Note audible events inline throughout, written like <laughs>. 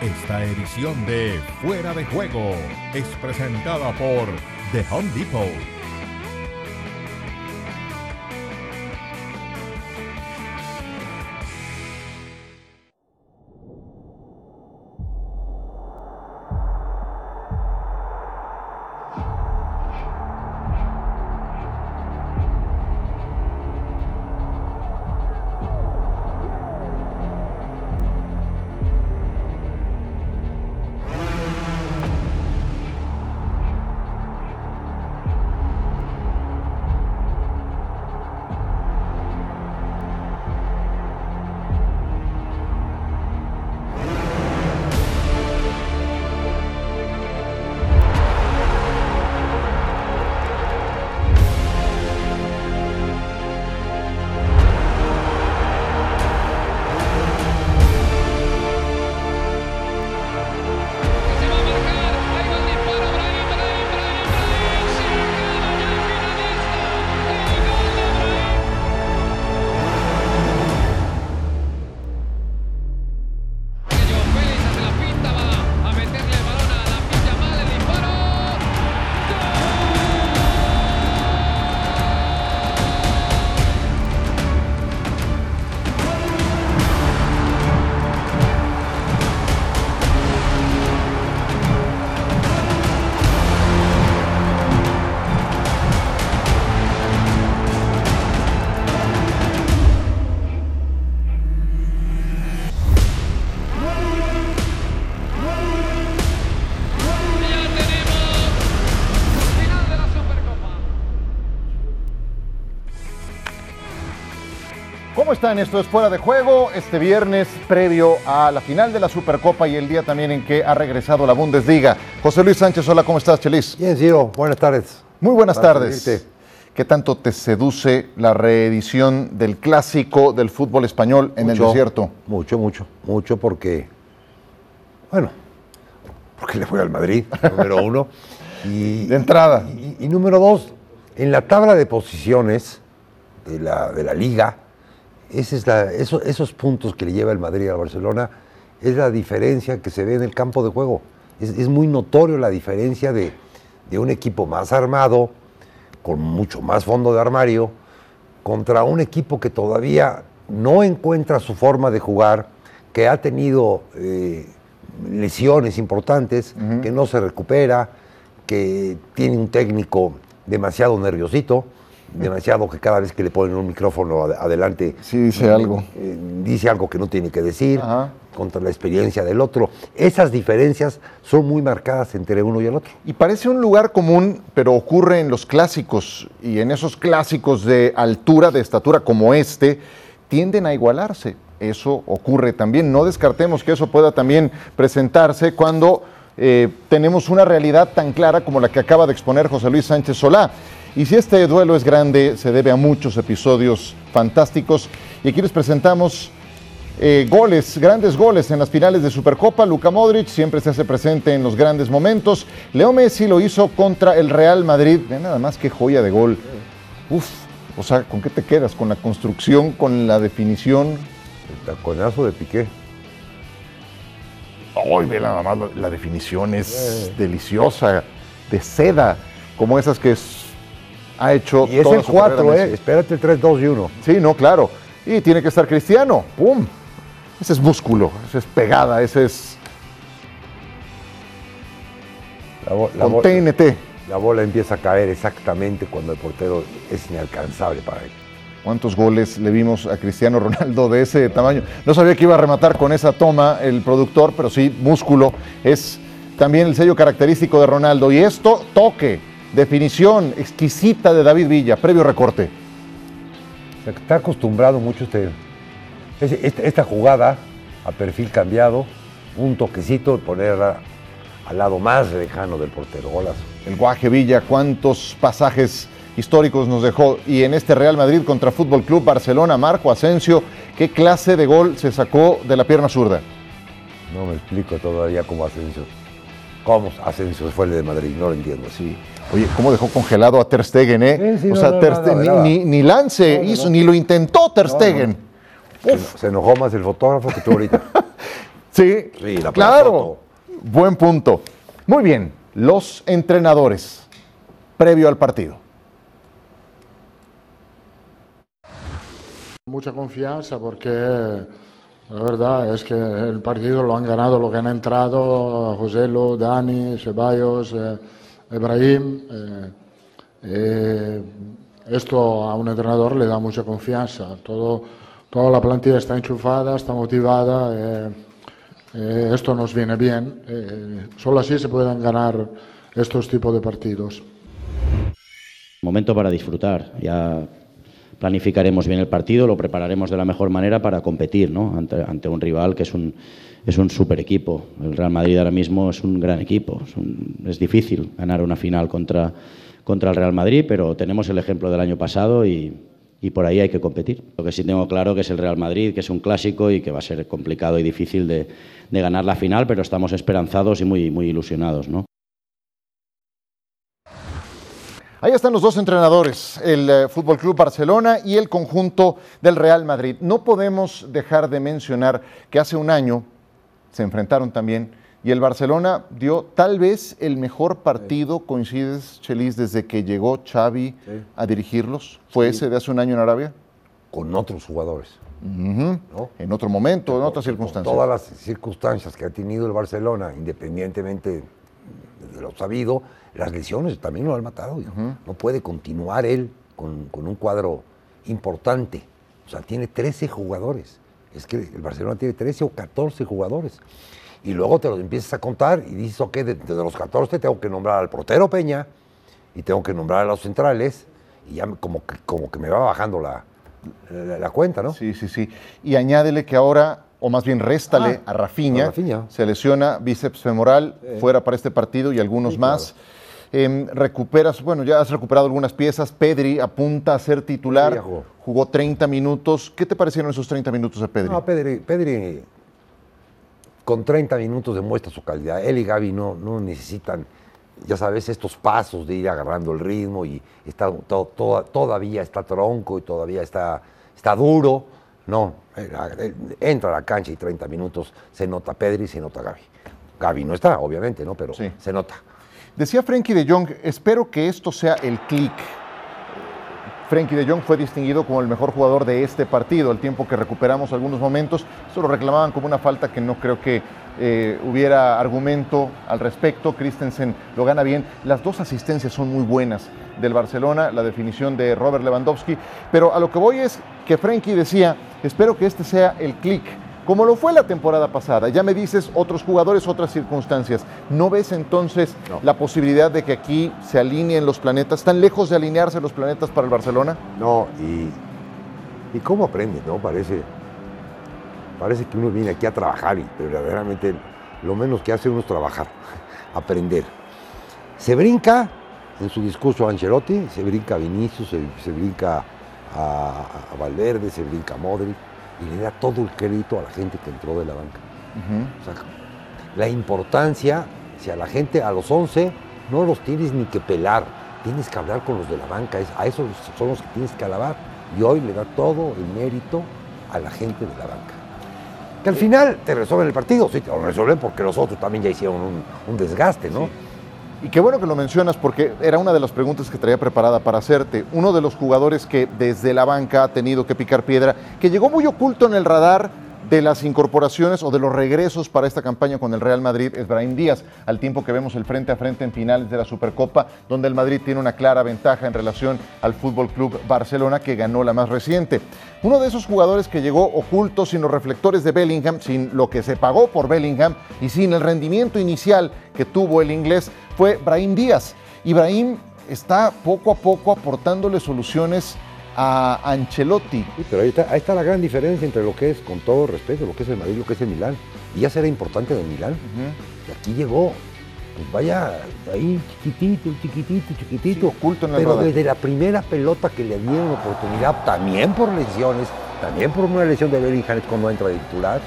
Esta edición de Fuera de Juego es presentada por The Home Depot. ¿Cómo están? Esto es Fuera de Juego, este viernes previo a la final de la Supercopa y el día también en que ha regresado la Bundesliga. José Luis Sánchez, hola, ¿cómo estás, Chelis? Bien, Ciro, buenas tardes. Muy buenas Para tardes. ¿Qué tanto te seduce la reedición del clásico del fútbol español en el desierto? Mucho, mucho, mucho porque, bueno, porque le fue al Madrid, <laughs> número uno. Y, De entrada. Y, y número dos, en la tabla de posiciones de la, de la liga, esa es la- eso- esos puntos que le lleva el Madrid al Barcelona es la diferencia que se ve en el campo de juego. Es, es muy notorio la diferencia de, de un equipo más armado, con mucho más fondo de armario, contra un equipo que todavía no encuentra su forma de jugar, que ha tenido eh, lesiones importantes, que no se recupera, que tiene un técnico demasiado nerviosito, demasiado que cada vez que le ponen un micrófono ad- adelante Sí, dice algo. eh, dice algo que no tiene que decir, Ajá. contra la experiencia del otro. Esas diferencias son muy marcadas entre uno y el otro. Y parece un lugar común, pero ocurre en los clásicos y en esos clásicos de altura, de estatura como este, tienden a igualarse. Eso ocurre también. No descartemos que eso pueda también presentarse cuando eh, tenemos una realidad tan clara como la que acaba de exponer José Luis Sánchez Solá. Y si este duelo es grande, se debe a muchos episodios fantásticos. Y aquí les presentamos eh, goles, grandes goles en las finales de Supercopa. Luka Modric siempre se hace presente en los grandes momentos. Leo Messi lo hizo contra el Real Madrid. Ve nada más que joya de gol. Uf, o sea, ¿con qué te quedas? ¿Con la construcción, con la definición? El taconazo de Piqué. Ay, ve nada más, la, la definición es deliciosa, de seda, como esas que es- ha hecho Y es toda el su carrera 4, ¿eh? Espérate el 3, 2 y 1. Sí, no, claro. Y tiene que estar Cristiano. ¡Pum! Ese es músculo, ese es pegada, ese es La, con TNT. la bola empieza a caer exactamente cuando el portero es inalcanzable para él. ¿Cuántos goles le vimos a Cristiano Ronaldo de ese tamaño? No sabía que iba a rematar con esa toma el productor, pero sí, músculo es también el sello característico de Ronaldo. Y esto, toque, definición exquisita de David Villa, previo recorte. Está acostumbrado mucho este, ese- esta, jugada a perfil cambiado, un toquecito, ponerla al lado más lejano del portero. Golazo. El Guaje Villa, cuántos pasajes históricos nos dejó. Y en este Real Madrid contra Fútbol Club Barcelona, Marco Asensio, ¿qué clase de gol se sacó de la pierna zurda? No me explico todavía cómo Asensio. ¿Cómo Asensio fue el de Madrid? No lo entiendo. Sí. Oye, ¿cómo dejó congelado a Ter Stegen, eh? Sí, sí, o no, sea, no, Ter Stegen, ni, ni- ni lance hizo, no. ni lo intentó Ter Stegen. Se, se enojó más el fotógrafo que tú ahorita. <laughs> Sí, Sí, la claro. foto. Buen punto. Muy bien, los entrenadores previo al partido. Mucha confianza porque la verdad es que el partido lo han ganado lo que han entrado Joselo, Dani, Ceballos, eh, Ibrahim. eh, eh, esto a un entrenador le da mucha confianza. Todo, toda la plantilla está enchufada, está motivada. eh, eh, esto nos viene bien. eh, solo así se pueden ganar estos tipos de partidos. Momento para disfrutar. Ya planificaremos bien el partido, lo prepararemos de la mejor manera para competir ¿no? ante, un rival que es un, es un super equipo. El Real Madrid ahora mismo es un gran equipo. Es difícil ganar una final contra, contra el Real Madrid, pero tenemos el ejemplo del año pasado y, y por ahí hay que competir. Lo que sí tengo claro que es el Real Madrid, que es un clásico y que va a ser complicado y difícil de, de ganar la final, pero estamos esperanzados y muy, muy ilusionados. ¿no? Ahí están los dos entrenadores, el eh, Fútbol Club Barcelona y el conjunto del Real Madrid. No podemos dejar de mencionar que hace un año se enfrentaron también y el Barcelona dio tal vez el mejor partido, coincides, Chelis, desde que llegó Xavi a dirigirlos. ¿Fue ese de hace un año en Arabia? Con otros jugadores. ¿no? En otro momento, en otras Con circunstancias. todas las circunstancias que ha tenido el Barcelona, independientemente de lo sabido, las lesiones también lo han matado. No puede continuar él con, con un cuadro importante. O sea, tiene 13 jugadores. Es que el Barcelona tiene 13 o 14 jugadores. Y luego te los empiezas a contar y dices, ok, de, de los 14 tengo que nombrar al portero Peña y tengo que nombrar a los centrales y ya como que, como que me va bajando la, la- la cuenta, ¿no? Sí, sí, sí. Y añádele que ahora, o más bien réstale Ah, a Rafinha, a Rafinha. se lesiona bíceps femoral, fuera para este partido y algunos más. Em, recuperas, bueno, ya has recuperado algunas piezas. Pedri apunta a ser titular. Sí, jugó. jugó 30 minutos. ¿Qué te parecieron esos 30 minutos de Pedri? No, Pedri, Pedri con 30 minutos demuestra su calidad. Él y Gaby no, no necesitan, ya sabes, estos pasos de ir agarrando el ritmo y está to- to- todavía está tronco y todavía está, está duro. No, entra a la cancha y 30 minutos se nota Pedri se nota Gaby. Gaby no está, obviamente, ¿no? Pero Sí. se nota. Decía Frenkie de Jong, espero que esto sea el clic. Frenkie de Jong fue distinguido como el mejor jugador de este partido, al tiempo que recuperamos algunos momentos. Eso lo reclamaban como una falta que no creo que eh, hubiera argumento al respecto. Christensen lo gana bien. Las dos asistencias son muy buenas del Barcelona, la definición de Robert Lewandowski. Pero a lo que voy es que Frenkie decía, espero que este sea el clic como lo fue la temporada pasada. Ya me dices otros jugadores, otras circunstancias. ¿No ves entonces la posibilidad de que aquí se alineen los planetas? ¿Están lejos de alinearse los planetas para el Barcelona? No, y, y cómo aprende, ¿no? Parece, parece que uno viene aquí a trabajar, y, pero verdaderamente lo menos que hace uno es trabajar, <laughs> aprender. Se brinca en su discurso a Ancelotti, se brinca a Vinicius, se, se brinca a, a Valverde, se brinca a Modric, y le da todo el crédito a la gente que entró de la banca. O sea, la importancia, si a la gente, a los 11, no los tienes ni que pelar, tienes que hablar con los de la banca, es- a esos son los que tienes que alabar. Y hoy le da todo el mérito a la gente de la banca. Que al final te resuelven el partido, sí, te lo resuelven porque los otros también ya hicieron un, un desgaste, ¿no? Y qué bueno que lo mencionas porque era una de las preguntas que traía preparada para hacerte. Uno de los jugadores que desde la banca ha tenido que picar piedra, que llegó muy oculto en el radar de las incorporaciones o de los regresos para esta campaña con el Real Madrid es Brahim Díaz, al tiempo que vemos el frente a frente en finales de la Supercopa, donde el Madrid tiene una clara ventaja en relación al Fútbol Club Barcelona, que ganó la más reciente. Uno de esos jugadores que llegó oculto sin los reflectores de Bellingham, sin lo que se pagó por Bellingham y sin el rendimiento inicial que tuvo el inglés, fue Brahim Díaz. Y está poco a poco aportándole soluciones a Ancelotti. Sí, pero ahí está, ahí está la gran diferencia entre lo que es, con todo respeto, lo que es el Madrid y lo que es el Milán. Y ya será importante del Milán. Y aquí llegó, pues vaya, ahí chiquitito, chiquitito, chiquitito. Sí, oculto en Pero desde la primera pelota que le dieron oportunidad, también por lesiones, también por una lesión de Bellingham cuando entra de titular,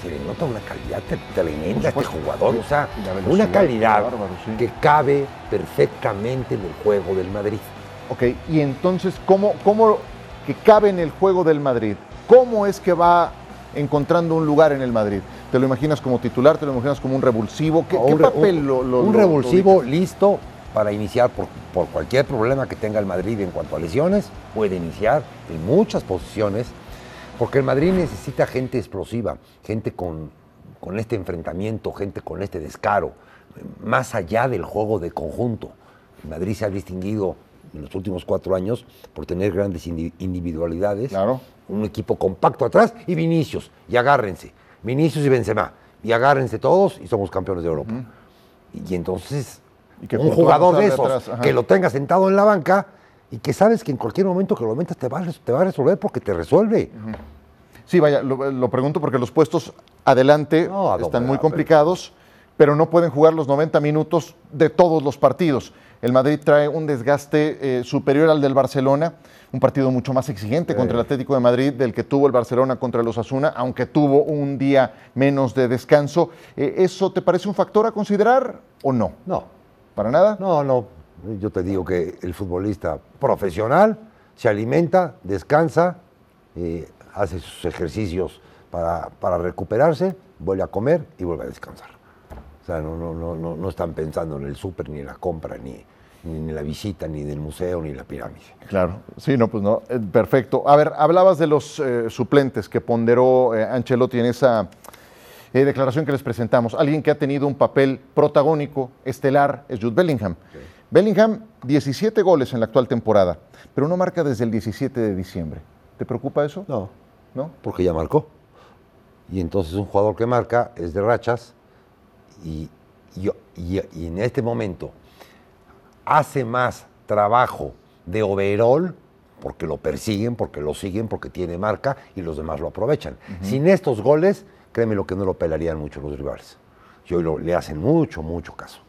se le nota una calidad tremenda a este jugador. O sea, una calidad qué bárbaro, sí. que cabe perfectamente en el juego del Madrid. Ok, y entonces, ¿cómo, ¿cómo que cabe en el juego del Madrid? ¿Cómo es que va encontrando un lugar en el Madrid? ¿Te lo imaginas como titular? ¿Te lo imaginas como un revulsivo? ¿Qué, papel un, lo, lo- un revulsivo lo listo para iniciar por, por cualquier problema que tenga el Madrid en cuanto a lesiones, puede iniciar en muchas posiciones, porque el Madrid necesita gente explosiva, gente con, con este enfrentamiento, gente con este descaro, más allá del juego de conjunto. El Madrid se ha distinguido en los últimos cuatro años por tener grandes indi- individualidades, Claro. un equipo compacto atrás y Vinicius, y agárrense, Vinicius y Benzema, y agárrense todos y somos campeones de Europa. Y entonces, Y que un jugador de esos, atrás, que lo tenga sentado en la banca y que sabes que en cualquier momento que lo metas te va te va a resolver porque te resuelve. Sí, vaya, lo, lo pregunto porque los puestos adelante No, están muy complicados, pero no pueden jugar los 90 minutos de todos los partidos. El Madrid trae un desgaste eh, superior al del Barcelona, un partido mucho más exigente contra el Atlético de Madrid del que tuvo el Barcelona contra los Asuna, aunque tuvo un día menos de descanso. Eh, ¿Eso te parece un factor a considerar o no? No, ¿Para nada? no, no. Yo te digo que el futbolista profesional se alimenta, descansa, eh, hace sus ejercicios para, para recuperarse, vuelve a comer y vuelve a descansar. O sea, no, no, no, no, no están pensando en el súper, ni en la compra, ni, ni en la visita, ni del museo, ni en la pirámide. Claro, sí, no, pues no, eh, perfecto. A ver, hablabas de los eh, suplentes que ponderó eh, Ancelotti en esa eh, declaración que les presentamos. Alguien que ha tenido un papel protagónico, estelar, es Jude Bellingham. Bellingham, 17 goles en la actual temporada, pero no marca desde el 17 de diciembre. ¿Te preocupa eso? No, ¿No? porque ya marcó. Y entonces un jugador que marca es de rachas y, y- y- y en este momento hace más trabajo de overall porque lo persiguen, porque lo siguen, porque tiene marca y los demás lo aprovechan. Sin estos goles, créeme lo que no lo pelarían mucho los rivales. Y hoy lo- le hacen mucho, mucho caso.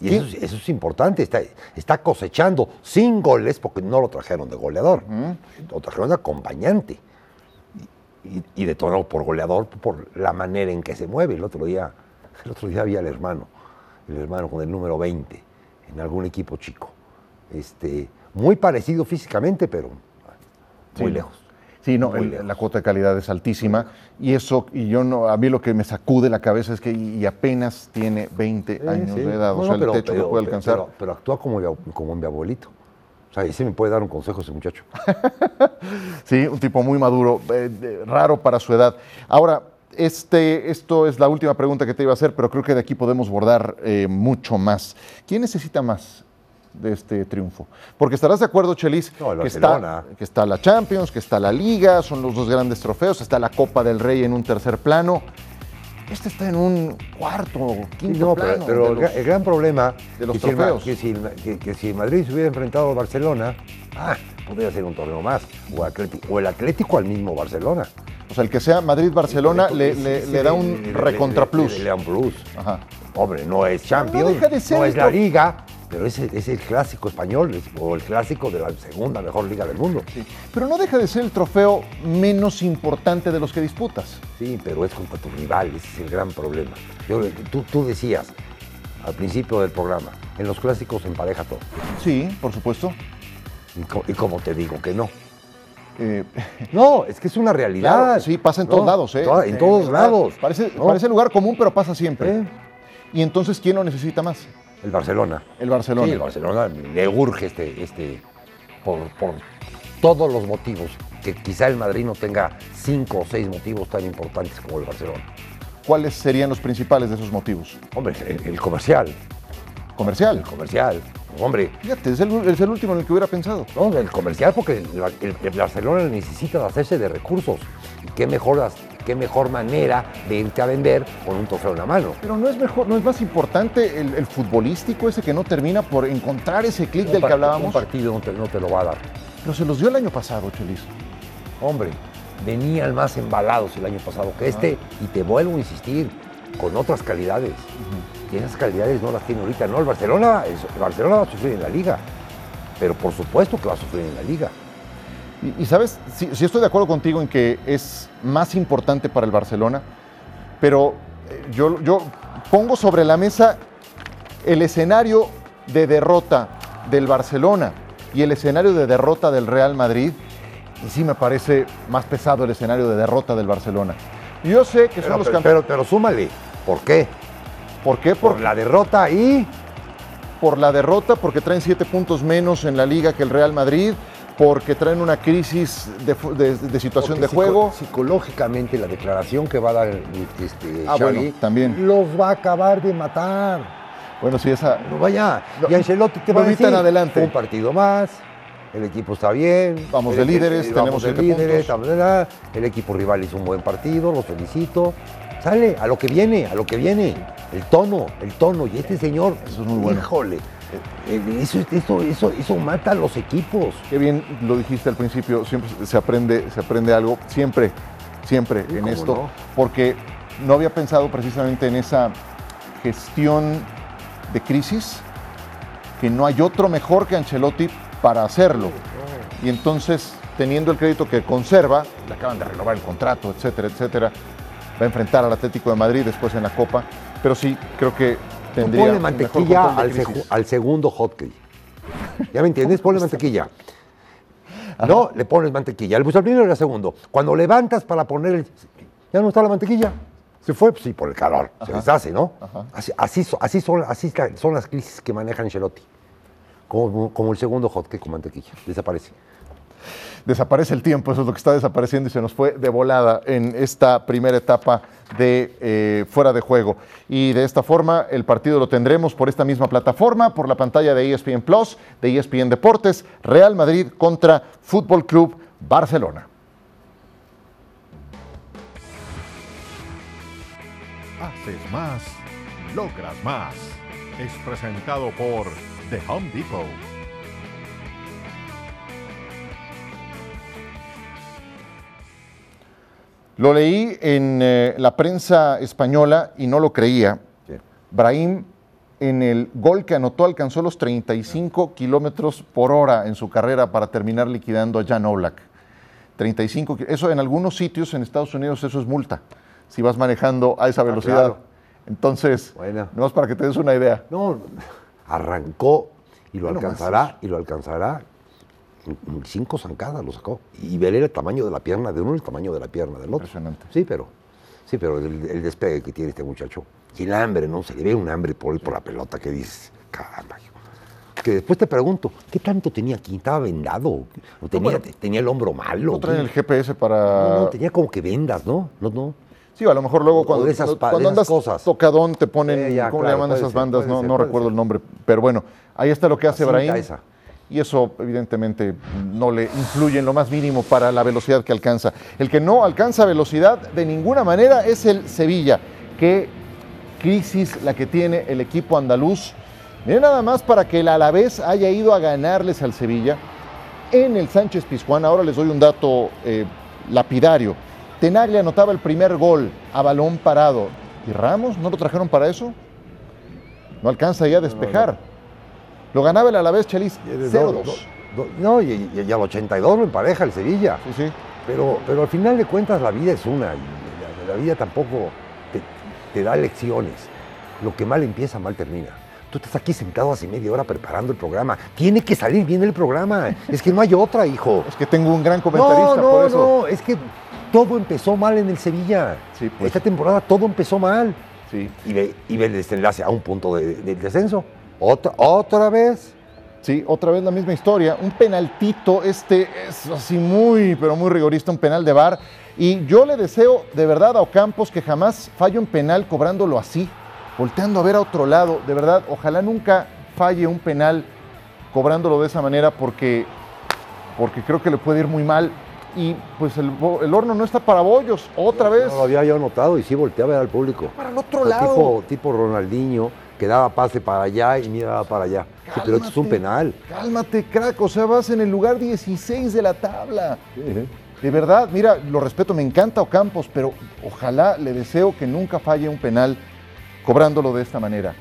Y eso, es- eso es importante, está, está cosechando sin goles porque no lo trajeron de goleador, lo trajeron de acompañante y, y detonado por goleador por la manera en que se mueve. El otro día, el otro día había el hermano, el hermano con el número 20 en algún equipo chico. Este, muy parecido físicamente, pero muy Sí. lejos. Sí, no, el- la cuota de calidad es altísima y eso, y yo no, a mí lo que me sacude la cabeza es que y, y apenas tiene 20 años Sí, de edad, o sea, no, pero- el techo que puede alcanzar. Pero, pero actúa como, mi- como mi abuelito. O sea, y sí me puede dar un consejo ese muchacho. <laughs> Sí, un tipo muy maduro, eh, raro para su edad. Ahora, este, esto es la última pregunta que te iba a hacer, pero creo que de aquí podemos bordar eh, mucho más. ¿Quién necesita más de este triunfo? Porque estarás de acuerdo, Chelis, No, que, está, que está la Champions, que está la Liga, son los dos grandes trofeos, está la Copa del Rey en un tercer plano. Este está en un cuarto, quinto No, plano. pero el, los- gran- el gran problema de los que, trofeos. que, si el, que- que si Madrid se hubiera enfrentado al Barcelona, ah, podría ser un torneo más. O, Atlético, o el Atlético al mismo Barcelona. o sea, el que sea Madrid-Barcelona le, le- da un recontraplus. Le, da un plus. Ajá. Hombre, no es Champions, deja de ser no es la. Liga, pero es, el- es el clásico español es- o el clásico de la segunda mejor liga del mundo. Sí. Pero no deja de ser el trofeo menos importante de los que disputas. Sí, pero es contra tu rival, ese es el gran problema. Yo- tú, tú decías al principio del programa, en los clásicos empareja todo. Sí, por supuesto. Y, co- y como te digo que no. Eh, <laughs> No, es que es una realidad. claro, sí, pasa en todos No, lados, ¿eh? en Eh, todos lados. Parece, ¿no? parece lugar común, pero pasa siempre. Y entonces, ¿quién lo necesita más? El Barcelona. El Barcelona. Sí, el Barcelona le urge este, este por, por todos los motivos. Que quizá el Madrid no tenga cinco o seis motivos tan importantes como el Barcelona. ¿Cuáles serían los principales de esos motivos? Hombre, el, el comercial. Comercial. El comercial. Hombre, Fíjate, es el, es el último en el que hubiera pensado. no, el comercial porque el, el- el Barcelona necesita hacerse de recursos. Y qué mejor, qué mejor manera de irte a vender con un trofeo en la mano. Pero no es mejor, no es más importante el, el futbolístico ese que no termina por encontrar ese clic del que hablábamos. Un partido no te, no te lo va a dar. Pero se los dio el año pasado, Chelis. Hombre, venían más embalados el año pasado que este y te vuelvo a insistir, con otras calidades. Y esas calidades no las tiene ahorita. No, el Barcelona, el Barcelona va a sufrir en la liga. Pero por supuesto que va a sufrir en la liga. Y, y sabes, sí, sí estoy de acuerdo contigo en que es más importante para el Barcelona, pero eh, yo, yo pongo sobre la mesa el escenario de derrota del Barcelona y el escenario de derrota del Real Madrid, y sí me parece más pesado el escenario de derrota del Barcelona. Yo sé que son Pero, los pero, campeones. pero, pero súmale. ¿Por qué? ¿Por qué? Por Por, la derrota y por la derrota, porque traen siete puntos menos en la liga que el Real Madrid, porque traen una crisis de, fu- de- de situación Porque de juego. psico- Psicológicamente, la declaración que va a dar este, Ah, Xavi bueno, también. los va a acabar de matar. Bueno, sí, esa. No vaya. No, y Ancelotti te va a decir, adelante. un partido más, el equipo está bien. Vamos de líderes, el- tenemos vamos de líderes, puntos. el equipo rival hizo un buen partido, los felicito. Sale, a lo que viene, a lo que viene. El tono, el tono. Y este señor, Eso es muy bueno. híjole, eh, eso, eso, eso, eso mata a los equipos. Qué bien lo dijiste al principio, siempre se aprende, se aprende algo, siempre, siempre en esto, no. porque no había pensado precisamente en esa gestión de crisis, que no hay otro mejor que Ancelotti para hacerlo. Y entonces, teniendo el crédito que conserva, le acaban de renovar el contrato, etcétera, etcétera, va a enfrentar al Atlético de Madrid después en la Copa, pero sí, creo que tendría ponle mejor mantequilla de al, al segundo hotkey. ¿Ya me entiendes? Ponle mantequilla. <laughs> No, le pones mantequilla. El al primero y al segundo. Cuando levantas para poner el... Ya no está la mantequilla. Se fue, sí, por el calor. Se deshace, ¿no? Así, así, so- así son, así ca- son las crisis que maneja Ancelotti. Como, como el segundo hotkey con mantequilla. Desaparece. Desaparece el tiempo, eso es lo que está desapareciendo y se nos fue de volada en esta primera etapa de eh, fuera de juego. Y de esta forma el partido lo tendremos por esta misma plataforma, por la pantalla de ESPN Plus, de ESPN Deportes, Real Madrid contra Fútbol Club Barcelona. Haces más, logras más. Es presentado por The Home Depot. Lo leí en eh, la prensa española y no lo creía. Brahim en el gol que anotó alcanzó los 35 kilómetros por hora en su carrera para terminar liquidando a Jan Oblak. 35, ki- eso en algunos sitios en Estados Unidos eso es multa, si vas manejando a esa velocidad. claro. Entonces, Bueno. nomás para que te des una idea. No, arrancó y lo alcanzará, y lo alcanzará. Cinco zancadas lo sacó. Y veré el tamaño de la pierna de uno y el tamaño de la pierna del otro. Impresionante. Sí, pero, sí, pero el, el despegue que tiene este muchacho. Y el hambre, ¿no? Se le ve un hambre por, por la pelota que dices, caramba. hijo". Que después te pregunto, ¿qué tanto tenía aquí? ¿Estaba vendado? ¿O tenía, bueno, tenía el hombro malo? No traen ¿Qué? el GPS para... No, no, tenía como que vendas, ¿no? No, no. Sí, a lo mejor luego cuando, de esas cuando- de esas andas cosas. tocadón te ponen, ya, ¿cómo claro, le llaman esas ser, bandas? No, ser, no recuerdo ser. el nombre, pero bueno, ahí está lo que hace esa. Y eso evidentemente no le influye en lo más mínimo para la velocidad que alcanza. El que no alcanza velocidad de ninguna manera es el Sevilla. Qué crisis la que tiene el equipo andaluz. Miren nada más para que el Alavés haya ido a ganarles al Sevilla en el Sánchez Pizjuán. Ahora les doy un dato eh, lapidario. Tenaglia anotaba el primer gol a balón parado. ¿Y Ramos no lo trajeron para eso? No alcanza ya a despejar. Lo ganaba el Alavés Chelis Do- 0-2. do- do- No, y, y- y al 82 lo empareja el Sevilla. Sí, sí. Pero, pero al final de cuentas la vida es una y la, la vida tampoco te, te da lecciones. Lo que mal empieza, mal termina. Tú estás aquí sentado hace media hora preparando el programa. Tiene que salir bien el programa. Es que no hay otra, hijo. Es que tengo un gran comentarista No, no, por eso. no. Es que todo empezó mal en el Sevilla. Sí, pues. Esta temporada todo empezó mal. Sí, Y ve, y ve el desenlace a un punto de- del descenso. Otra, otra vez. sí, otra vez la misma historia. Un penaltito, este es así muy, pero muy rigorista, un penal de bar. Y yo le deseo de verdad a Ocampos que jamás falle un penal cobrándolo así, volteando a ver a otro lado. De verdad, ojalá nunca falle un penal cobrándolo de esa manera porque, porque creo que le puede ir muy mal. Y pues el, horno no está para bollos, otra vez. No lo había yo notado y sí volteé a ver al público. Para el otro O lado. Tipo, tipo Ronaldinho, que daba pase para allá y miraba para allá. Sí, pero esto es un penal. Cálmate, crack. O sea, vas en el lugar 16 de la tabla. De verdad, mira, lo respeto, me encanta Ocampos, pero ojalá le deseo que nunca falle un penal cobrándolo de esta manera.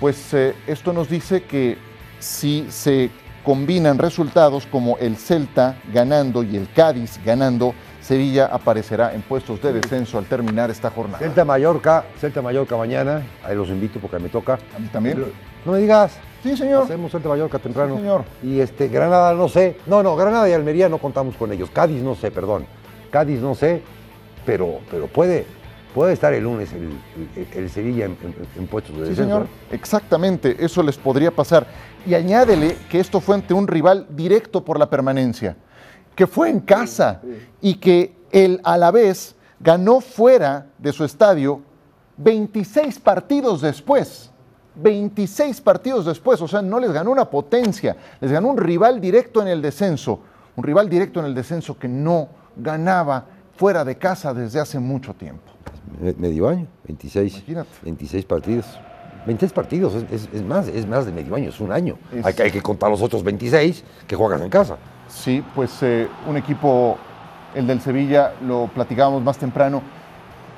Pues eh, esto nos dice que si se combinan resultados como el Celta ganando y el Cádiz ganando, Sevilla aparecerá en puestos de descenso al terminar esta jornada. Celta Mallorca, Celta Mallorca mañana. Ahí los invito porque me toca. ¿A mí también? No me digas. Sí, señor. Hacemos Celta Mallorca temprano. Sí, señor. Y este, Granada no sé. No, no, Granada y Almería no contamos con ellos. Cádiz no sé, perdón. Cádiz no sé. pero, pero puede, puede estar el lunes el, el- el Sevilla en, en- en puestos de Sí, descenso. señor, exactamente, eso les podría pasar. Y añádele que esto fue ante un rival directo por la permanencia, que fue en casa y que el Alavés ganó fuera de su estadio 26 partidos después. 26 partidos después, o sea, no les ganó una potencia, les ganó un rival directo en el descenso, un rival directo en el descenso que no ganaba fuera de casa desde hace mucho tiempo. Me- Medio año, 26, Imagínate. 26 partidos. 26 partidos, es, es- es más, es más de medio año, es un año. Es- Hay, que, hay que contar los otros 26 que juegas en casa. Sí, pues eh, un equipo, el del Sevilla, lo platicábamos más temprano.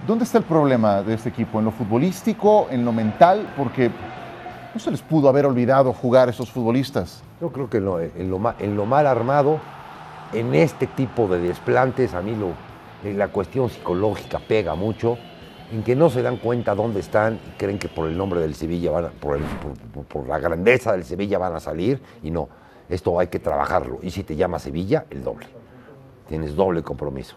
¿Dónde está el problema de este equipo? ¿En lo futbolístico? ¿En lo mental? Porque no se les pudo haber olvidado jugar esos futbolistas. Yo creo que en lo, mal armado, en este tipo de desplantes, a mí lo, eh, la cuestión psicológica pega mucho, en que no se dan cuenta dónde están y creen que por el nombre del Sevilla, van a- por la grandeza del Sevilla van a salir, y no, esto hay que trabajarlo. Y si te llama Sevilla, el doble. Tienes doble compromiso.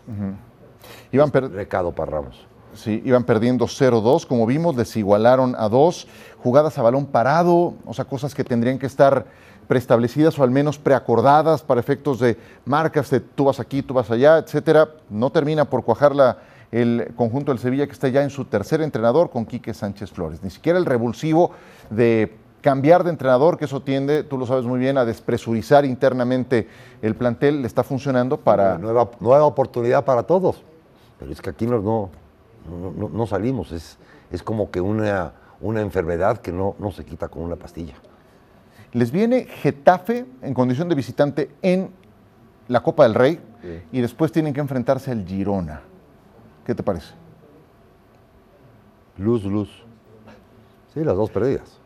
Iban, per- Recado para Ramos. sí, iban perdiendo 0-2, como vimos, les igualaron a 2. Jugadas a balón parado, o sea, cosas que tendrían que estar preestablecidas o al menos preacordadas para efectos de marcas de tú vas aquí, tú vas allá, etcétera. No termina por cuajarla el conjunto del Sevilla que está ya en su tercer entrenador con Quique Sánchez Flores. Ni siquiera el revulsivo de cambiar de entrenador, que eso tiende, tú lo sabes muy bien, a despresurizar internamente el plantel, le está funcionando para... Nueva, nueva oportunidad para todos. Pero es que aquí no, no, no- no- no salimos. Es, es como que una, una enfermedad que no, no se quita con una pastilla. Les viene Getafe en condición de visitante en la Copa del Rey Sí. y después tienen que enfrentarse al Girona. ¿Qué te parece? Luz, luz. Sí, las dos perdidas.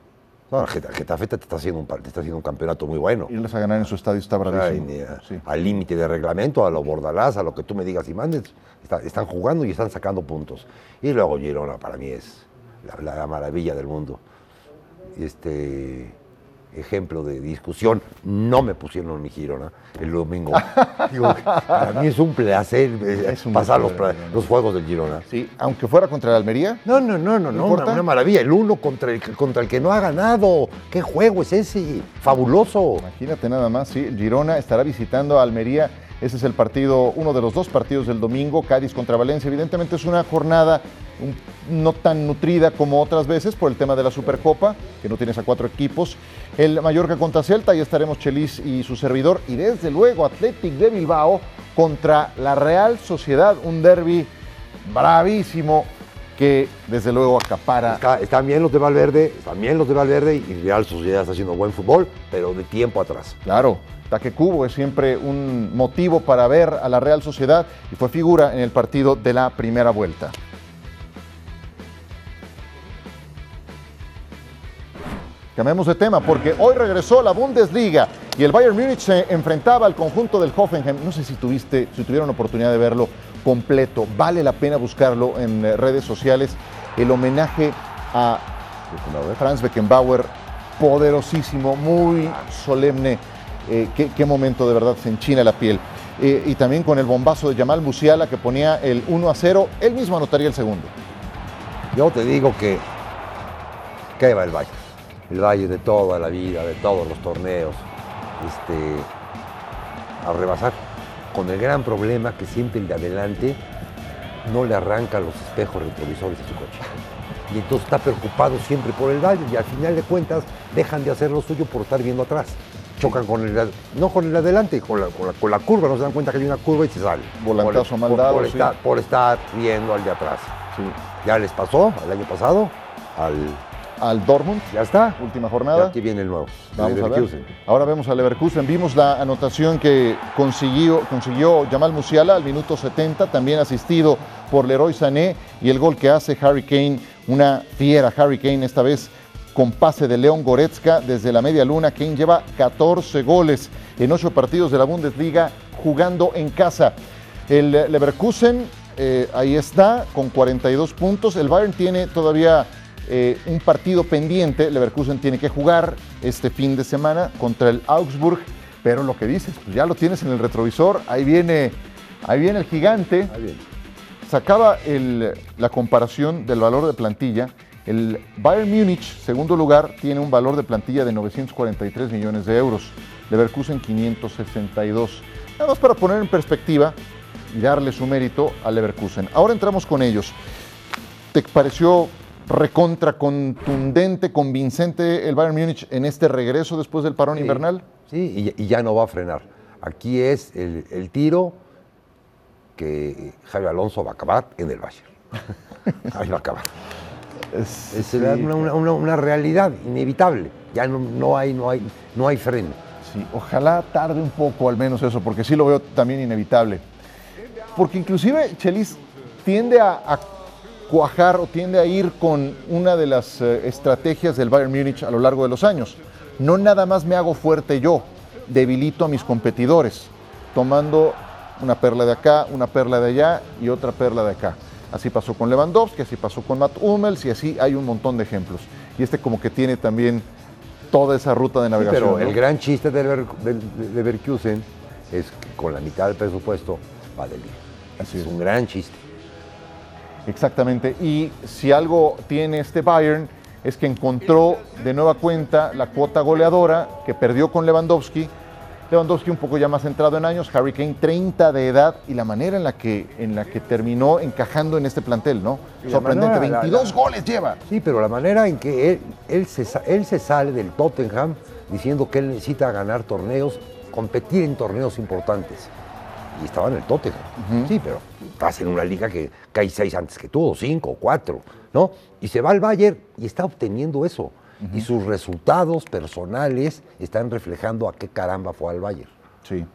No, Geta- Getafe te está haciendo un, te está haciendo un campeonato muy bueno. Irles a ganar en su estadio está bravísimo. en, Sí. Al límite de reglamento, a lo bordalás, a lo que tú me digas y mandes, está- están jugando y están sacando puntos. Y luego Girona para mí es la, la maravilla del mundo. Este ejemplo de discusión, no me pusieron ni Girona el domingo. <laughs> Digo, para mí es un placer eh, Es un pasar los, placer, pra- los juegos del Girona. Sí, aunque fuera contra el Almería, No, no, no, no, no, una, una maravilla. El uno contra el, contra el que no ha ganado. ¿Qué juego es ese? Fabuloso. imagínate nada más, sí, el Girona estará visitando a Almería. Ese es el partido, uno de los dos partidos del domingo, Cádiz contra Valencia. Evidentemente es una jornada un- no tan nutrida como otras veces por el tema de la Supercopa, que no tienes a cuatro equipos. El Mallorca contra Celta, ahí estaremos Chelis y su servidor. Y desde luego Athletic de Bilbao contra la Real Sociedad, un derby bravísimo que desde luego acapara Está- están bien los de Valverde, están bien los de Valverde y Real Sociedad está haciendo buen fútbol, pero de tiempo atrás. Claro, Taque Cubo es siempre un motivo para ver a la Real Sociedad y fue figura en el partido de la primera vuelta. Cambiemos de tema porque hoy regresó la Bundesliga y el Bayern Múnich se enfrentaba al conjunto del Hoffenheim. No sé si tuviste, si tuvieron oportunidad de verlo completo. Vale la pena buscarlo en eh, redes sociales. El homenaje a Franz Beckenbauer, poderosísimo, muy solemne. Eh, qué, momento de verdad se enchina la piel. Eh, y también con el bombazo de Jamal Musiala que ponía el 1 a 0. Él mismo anotaría el segundo. Yo te digo que, que va el Valle. El Valle de toda la vida, de todos los torneos, este, a rebasar. Con el gran problema que siempre el de adelante no le arranca los espejos retrovisores a su coche. Y entonces está preocupado siempre por el Valle y al final de cuentas dejan de hacer lo suyo por estar viendo atrás. Chocan con el, no con el de adelante, con la, con la- con la curva, no se dan cuenta que hay una curva y se sale. Volantazo por, mal por- por sí. estar, por estar viendo al de atrás. Sí. Ya les pasó el año pasado, al, Al Dortmund, ya está. última jornada. aquí viene el nuevo. Vamos a ver. Leverkusen. Ahora vemos a Leverkusen. Vimos la anotación que consiguió, consiguió Jamal Musiala al minuto 70, también asistido por Leroy Sané. Y el gol que hace Harry Kane, una fiera Harry Kane, esta vez con pase de León Goretzka desde la media luna. Kane lleva 14 goles en 8 partidos de la Bundesliga jugando en casa. El Leverkusen, eh, ahí está, con 42 puntos. El Bayern tiene todavía eh, un partido pendiente. Leverkusen tiene que jugar este fin de semana contra el Augsburg. Pero lo que dices, pues ya lo tienes en el retrovisor. Ahí viene, ahí viene el gigante. Ahí viene. sacaba el- la comparación del valor de plantilla. El Bayern Múnich, segundo lugar, tiene un valor de plantilla de 943 millones de euros. Leverkusen 562. Nada más para poner en perspectiva y darle su mérito a Leverkusen. Ahora entramos con ellos. ¿Te pareció recontra contundente, convincente el Bayern Múnich en este regreso después del parón Sí, invernal? Sí, y, y ya no va a frenar. Aquí es el, el tiro que Javier Alonso va a acabar en el Bayern. <laughs> Ahí va a acabar. Es- una, una- una- una realidad inevitable. Ya no, no hay, no, hay, no hay freno. sí, ojalá tarde un poco al menos eso, porque sí lo veo también inevitable. Porque inclusive Chelis tiende a, a cuajar o tiende a ir con una de las eh, estrategias del Bayern Múnich a lo largo de los años. No nada más me hago fuerte yo, debilito a mis competidores, tomando una perla de acá, una perla de allá y otra perla de acá. Así pasó con Lewandowski, así pasó con Matt Hummels y así hay un montón de ejemplos. Y este como que tiene también toda esa ruta de Sí, navegación. pero ¿no? el gran chiste Lever- del Leverkusen es que con la mitad del presupuesto va de liga. Así es es. un gran chiste. Exactamente. Y si algo tiene este Bayern es que encontró de nueva cuenta la cuota goleadora que perdió con Lewandowski. Lewandowski un poco ya más centrado en años, Harry Kane 30 de edad y la manera en la que, en la que terminó encajando en este plantel, ¿no? Sorprendente, manera, la- 22 la- goles lleva. Sí, pero la manera en que él, él, se, él se sale del Tottenham diciendo que él necesita ganar torneos, competir en torneos importantes. Y estaba en el Tottenham. Sí, pero estás en una liga que, que hay seis antes que tú, o cinco, o cuatro, ¿no? Y se va al Bayern y está obteniendo eso. Y sus resultados personales están reflejando a qué caramba fue al Bayern. Sí.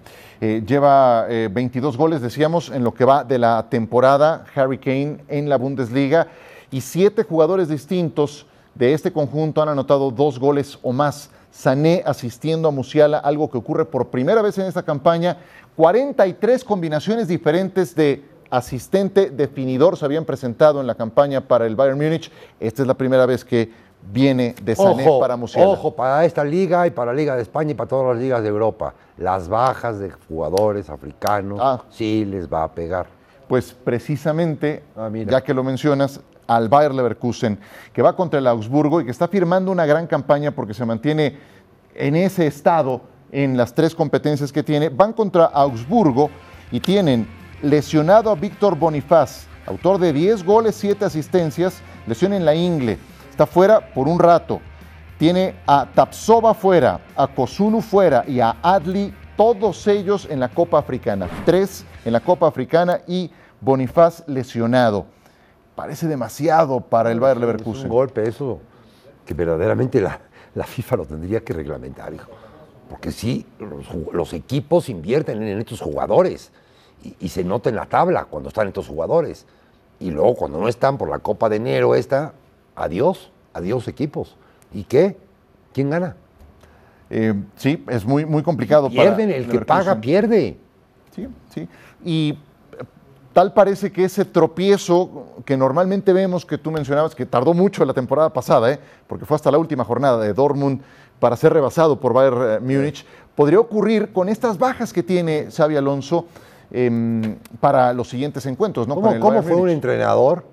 Eh, lleva eh, 22 goles, decíamos, en lo que va de la temporada Harry Kane en la Bundesliga y siete jugadores distintos de este conjunto han anotado dos goles o más. Sané asistiendo a Musiala, algo que ocurre por primera vez en esta campaña. 43 combinaciones diferentes de asistente definidor se habían presentado en la campaña para el Bayern Múnich. Esta es la primera vez que viene de Sané Ojo, para Musiala. ojo, para esta liga y para la Liga de España y para todas las ligas de Europa. Las bajas de jugadores africanos Ah. sí les va a pegar. Pues precisamente, Ah, ya que lo mencionas, al Bayer Leverkusen, que va contra el Augsburgo y que está firmando una gran campaña porque se mantiene en ese estado en las tres competencias que tiene, van contra Augsburgo y tienen lesionado a Víctor Bonifaz, autor de 10 goles, 7 asistencias, lesión en la ingle, está fuera por un rato. Tiene a Tapsova fuera, a Kosunu fuera y a Adli, todos ellos en la Copa Africana. Tres en la Copa Africana y Bonifaz lesionado. Parece demasiado para el Bayer Es un Leverkusen. golpe eso que verdaderamente la, la FIFA lo tendría que reglamentar, hijo. Porque sí, los equipos invierten en estos jugadores y, y se nota en la tabla cuando están estos jugadores. Y luego cuando no están por la Copa de Enero esta, adiós, adiós equipos. ¿Y qué? ¿Quién gana? Eh, sí, es muy, muy complicado Pierden, para el que paga pierde. Sí, sí. Y eh, tal parece que ese tropiezo que normalmente vemos, que tú mencionabas, que tardó mucho la temporada pasada, ¿eh? porque fue hasta la última jornada de Dortmund para ser rebasado por Bayern eh, Múnich, podría ocurrir con estas bajas que tiene Xavi Alonso em, para los siguientes encuentros. ¿no? ¿Cómo, cómo fue un entrenador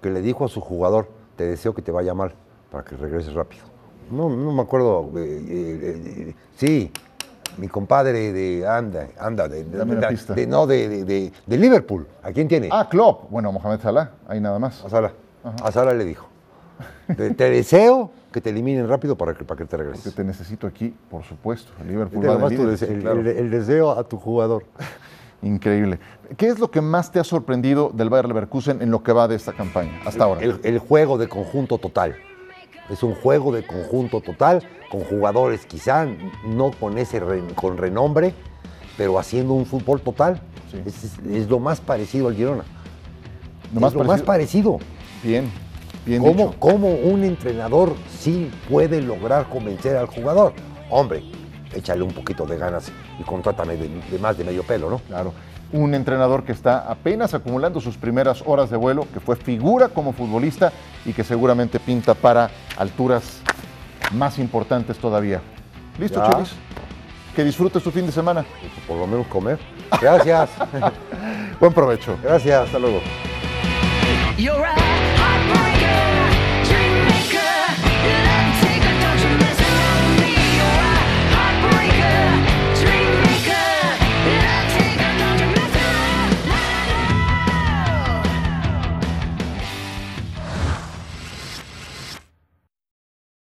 que le dijo a su jugador, te deseo que te vaya mal para que regreses rápido? No, no me acuerdo. eh, eh, eh, sí, mi compadre de Anda, anda de, de- de- de- no, de, Liverpool. ¿A quién tiene? Ah, Klopp. Bueno, Mohamed Salah, ahí nada más. A Sara. A Sara le dijo. Te, te deseo que te eliminen rápido para que, para que te regreses. te necesito aquí, por supuesto. Liverpool va tu sí, claro. el deseo a tu jugador. Increíble. ¿Qué es lo que más te ha sorprendido del Bayer Leverkusen en lo que va de esta campaña hasta ahora? El, el juego de conjunto total. Es un juego de conjunto total, con jugadores quizá no con ese re- con renombre, pero haciendo un fútbol total. Sí. Es, es- es lo más parecido al Girona. Lo es lo más parecido- parecido. Bien, bien ¿Cómo, dicho. cómo un entrenador sí puede lograr convencer al jugador? Hombre, échale un poquito de ganas y contrátame de, de más de medio pelo, ¿no? Claro. Un entrenador que está apenas acumulando sus primeras horas de vuelo, que fue figura como futbolista y que seguramente pinta para alturas más importantes todavía. ¿Listo. Chelis? Que disfrutes tu fin de semana. Por lo menos comer. Gracias. <laughs> Buen provecho. Gracias. Hasta luego. You're right.